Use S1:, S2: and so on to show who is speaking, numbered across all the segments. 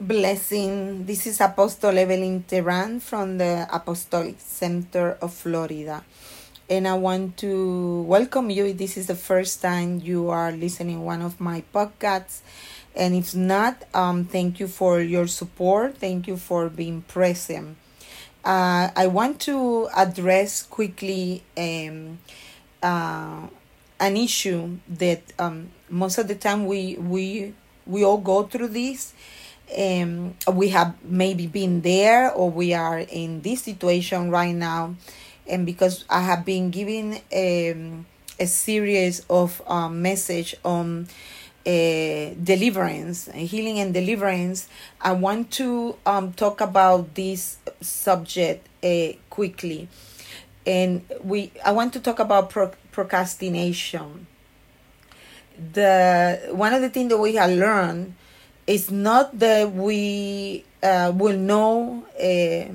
S1: Blessing. This is Apostle Evelyn Terran from the Apostolic Center of Florida. And I want to welcome you. This is the first time you are listening one of my podcasts. And if not, um, thank you for your support. Thank you for being present. Uh, I want to address quickly um, uh, an issue that um, most of the time we we we all go through this um, we have maybe been there or we are in this situation right now. And because i have been giving um, a series of um, message on uh, deliverance healing and deliverance i want to um, talk about this subject uh, quickly. And we i want to talk about pro- procrastination. The one of the things that we have learned it's not that we uh, will know uh,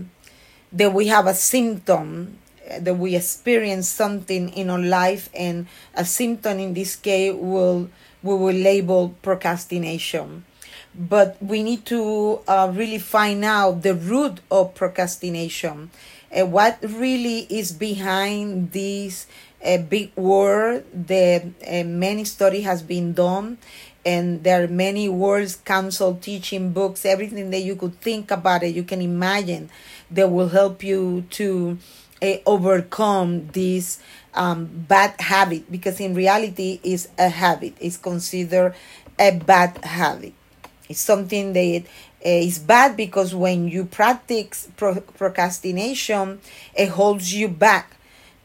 S1: that we have a symptom uh, that we experience something in our life and a symptom in this case will we will label procrastination. But we need to uh, really find out the root of procrastination and what really is behind this uh, big word that uh, many study has been done and there are many words, counsel, teaching, books, everything that you could think about it, you can imagine that will help you to uh, overcome this um, bad habit because in reality is a habit. It's considered a bad habit. It's something that uh, is bad because when you practice pro- procrastination, it holds you back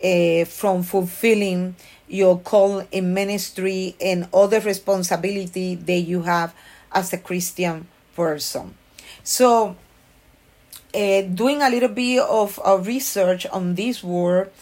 S1: uh, from fulfilling your call in ministry and other responsibility that you have as a Christian person. So, uh, doing a little bit of uh, research on this word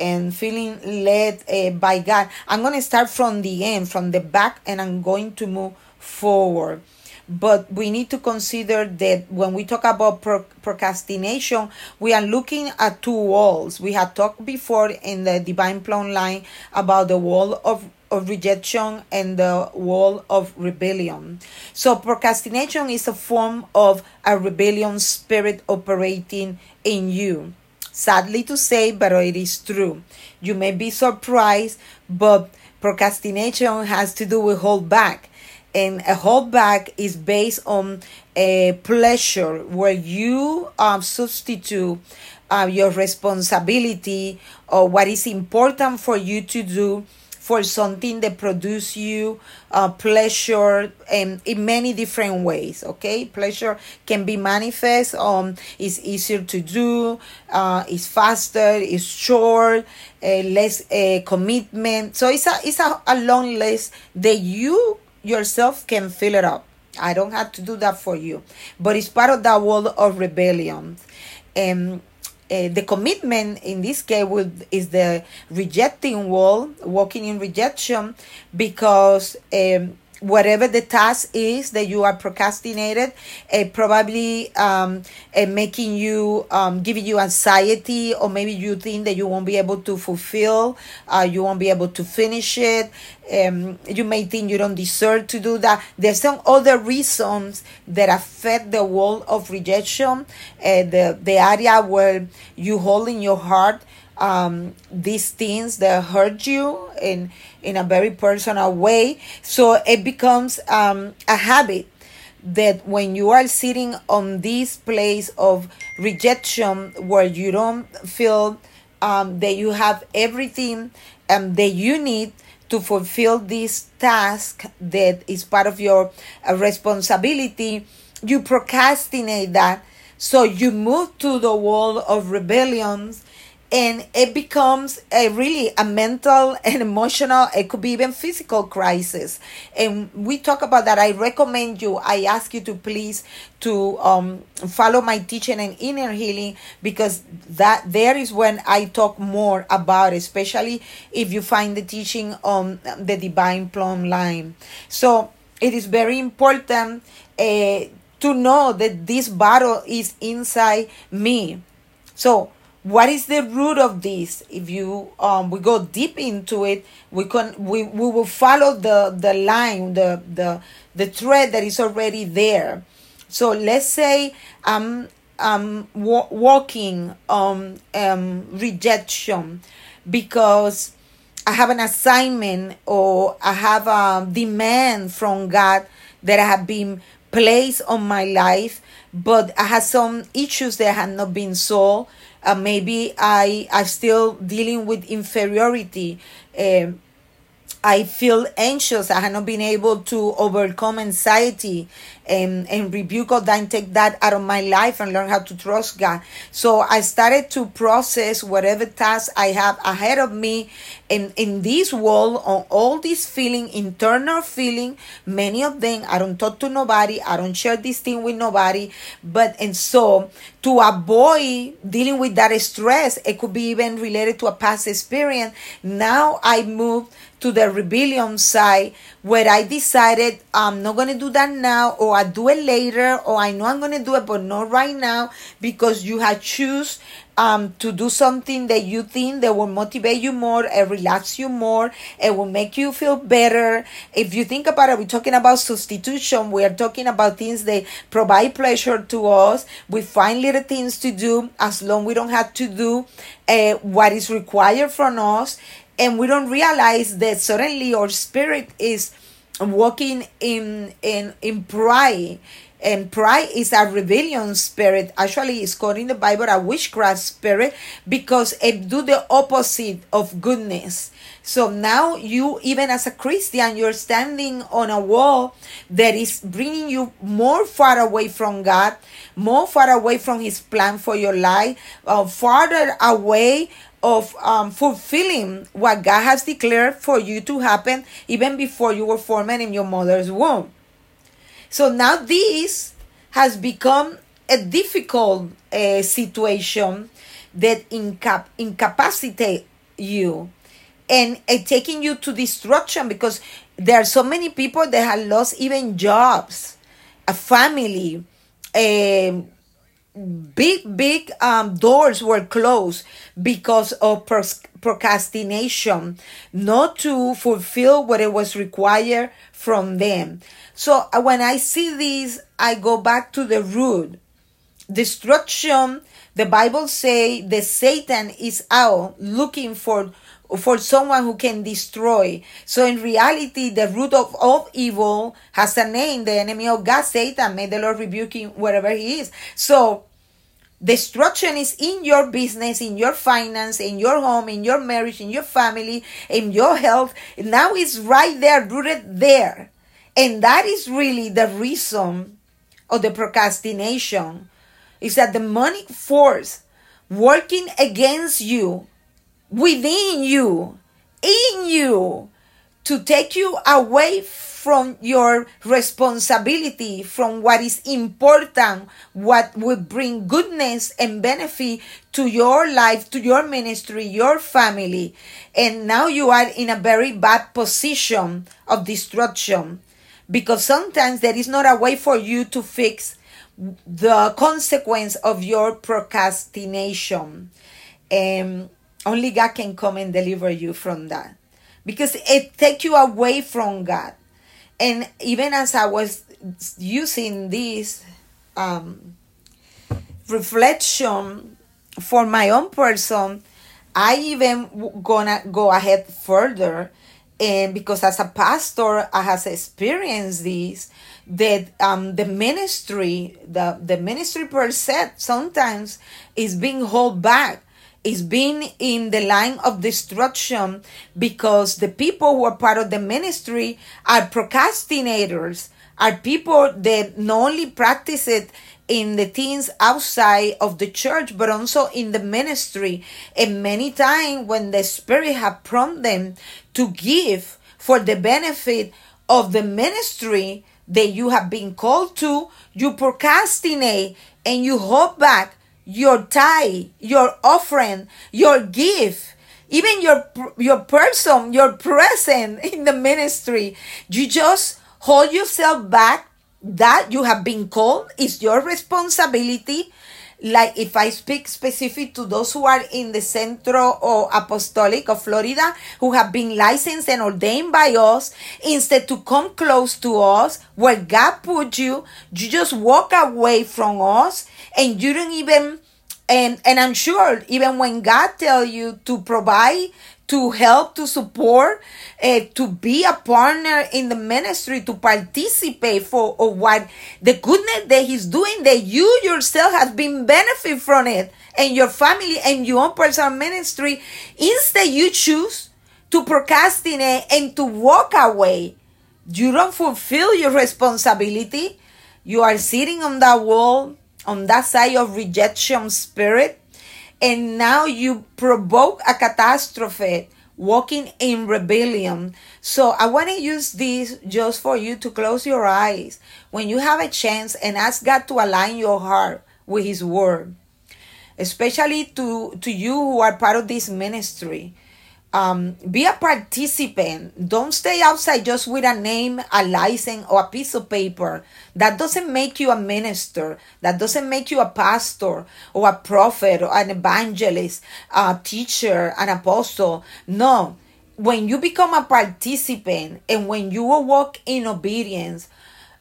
S1: and feeling led uh, by God, I'm going to start from the end, from the back, and I'm going to move forward but we need to consider that when we talk about pro- procrastination we are looking at two walls we had talked before in the divine plumb line about the wall of of rejection and the wall of rebellion. So, procrastination is a form of a rebellion spirit operating in you. Sadly to say, but it is true. You may be surprised, but procrastination has to do with hold back and a holdback is based on a pleasure where you um, substitute uh, your responsibility or what is important for you to do for something that produce you uh, pleasure and in many different ways okay? Pleasure can be manifest um it's easier to do uh it's faster it's short uh, less uh, commitment. So it's a it's a, a long list that you yourself can fill it up. I don't have to do that for you. But it's part of that wall of rebellion. And uh, the commitment in this case will, is the rejecting wall, walking in rejection, because um, whatever the task is that you are procrastinated, uh, probably um, uh, making you, um, giving you anxiety, or maybe you think that you won't be able to fulfill, uh, you won't be able to finish it. Um, you may think you don't deserve to do that. There's some other reasons that affect the wall of rejection, uh, the the area where you hold in your heart um, these things that hurt you in in a very personal way. So it becomes um, a habit that when you are sitting on this place of rejection where you don't feel um, that you have everything um, that you need to fulfill this task that is part of your uh, responsibility, you procrastinate that. So you move to the wall of rebellions and it becomes a really a mental and emotional it could be even physical crisis. And we talk about that. I recommend you i ask you to please to um, follow my teaching and inner healing because that there is when i talk more about it, especially if you find the teaching on the divine plumb line. So it is very important uh, to know that this battle is inside me. So what is the root of this? If you um we go deep into it we can we, we will follow the the line the the the thread that is already there. So let's say I'm um, wa- walking on um, rejection because I have an assignment or I have a demand from God that I have been placed on my life, but I had some issues that had not been solved. Uh, maybe I I'm still dealing with inferiority. Um, I feel anxious. I have not been able to overcome anxiety and, and rebuke God and take that out of my life and learn how to trust God. So I started to process whatever tasks I have ahead of me in, in this world on all these feeling, internal feeling, many of them I don't talk to nobody, I don't share this thing with nobody. But and so to avoid dealing with that stress, it could be even related to a past experience. Now I moved to the rebellion side where I decided I'm not going to do that now or I do it later or I know I'm going to do it but not right now because you have choose um, to do something that you think that will motivate you more and relax you more it will make you feel better. If you think about it we're talking about substitution. We are talking about things that provide pleasure to us. We find little things to do as long we don't have to do uh, what is required from us and we don't realize that suddenly our spirit is walking in in in pride. And pride is a rebellion spirit. Actually it's called in the bible a witchcraft spirit because it do the opposite of goodness. So now you even as a christian you're standing on a wall that is bringing you more far away from god more far away from his plan for your life uh, farther away of um, fulfilling what God has declared for you to happen even before you were formed in your mother's womb. So now this has become a difficult uh, situation that incap- incapacitate you and uh, taking you to destruction because there are so many people that have lost even jobs, a family, um, big big um, doors were closed because of procrastination not to fulfill what it was required from them. So uh, when i see this i go back to the root. Destruction the bible say the satan is out looking for for someone who can destroy. So in reality, the root of all evil has a name, the enemy of God, Satan. May the Lord rebuke him wherever he is. So destruction is in your business, in your finance, in your home, in your marriage, in your family, in your health. Now it's right there, rooted there. And that is really the reason of the procrastination is that the demonic force working against you within you, in you, to take you away from your responsibility, from what is important, what will bring goodness and benefit to your life, to your ministry, your family. And now you are in a very bad position of destruction because sometimes there is not a way for you to fix the consequence of your procrastination. Um, only God can come and deliver you from that. Because it take you away from God. And even as I was using this um, reflection for my own person, I even gonna go ahead further and because as a pastor i has experienced this that um, the ministry the, the ministry per se sometimes is being held back is being in the line of destruction because the people who are part of the ministry are procrastinators, are people that not only practice it in the things outside of the church, but also in the ministry. And many times when the Spirit have prompted them to give for the benefit of the ministry that you have been called to, you procrastinate and you hold back your tithe, your offering, your gift, even your your person, your present in the ministry. You just hold yourself back. That you have been called is your responsibility. Like if I speak specific to those who are in the Centro or Apostolic of Florida who have been licensed and ordained by us, instead to come close to us where God put you, you just walk away from us and you don't even and and I'm sure even when God tell you to provide to help, to support, uh, to be a partner in the ministry, to participate for what the goodness that He's doing, that you yourself have been benefit from it, and your family and your own personal ministry. Instead, you choose to procrastinate and to walk away. You don't fulfill your responsibility. You are sitting on that wall, on that side of rejection spirit and now you provoke a catastrophe walking in rebellion. So I want to use this just for you to close your eyes when you have a chance and ask God to align your heart with his word. Especially to to you who are part of this ministry um, be a participant. Don't stay outside just with a name, a license, or a piece of paper. That doesn't make you a minister. That doesn't make you a pastor or a prophet or an evangelist, a teacher, an apostle. No. When you become a participant and when you walk in obedience,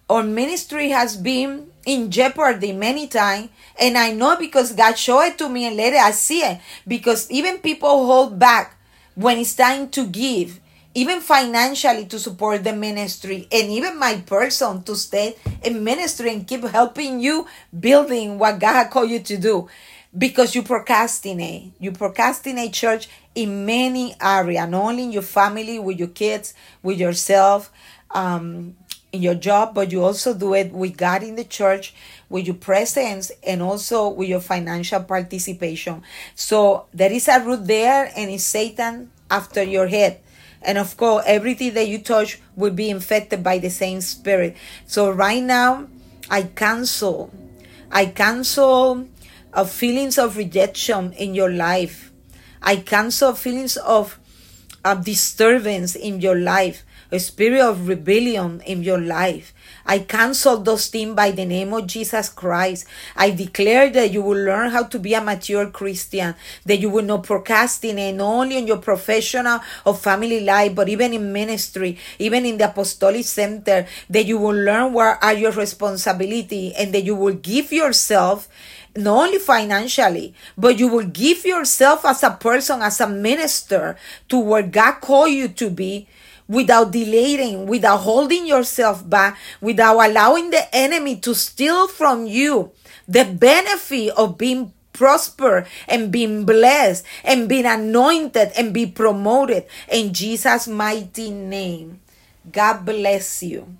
S1: our ministry has been in jeopardy many times. And I know because God showed it to me and later I see it. Because even people hold back when it's time to give, even financially to support the ministry, and even my person to stay in ministry and keep helping you building what God called you to do. Because you procrastinate. You procrastinate church in many areas, not only in your family, with your kids, with yourself, um, in your job, but you also do it with God in the church, with your presence, and also with your financial participation. So there is a root there, and it's Satan after your head. And of course, everything that you touch will be infected by the same spirit. So right now, I cancel, I cancel uh, feelings of rejection in your life. I cancel feelings of, of disturbance in your life a spirit of rebellion in your life. I cancel those things by the name of Jesus Christ. I declare that you will learn how to be a mature Christian, that you will not procrastinate, not only in your professional or family life, but even in ministry, even in the apostolic center, that you will learn what are your responsibility and that you will give yourself not only financially, but you will give yourself as a person, as a minister to where God called you to be without delaying, without holding yourself back, without allowing the enemy to steal from you the benefit of being prosper and being blessed and being anointed and be promoted in Jesus' mighty name. God bless you.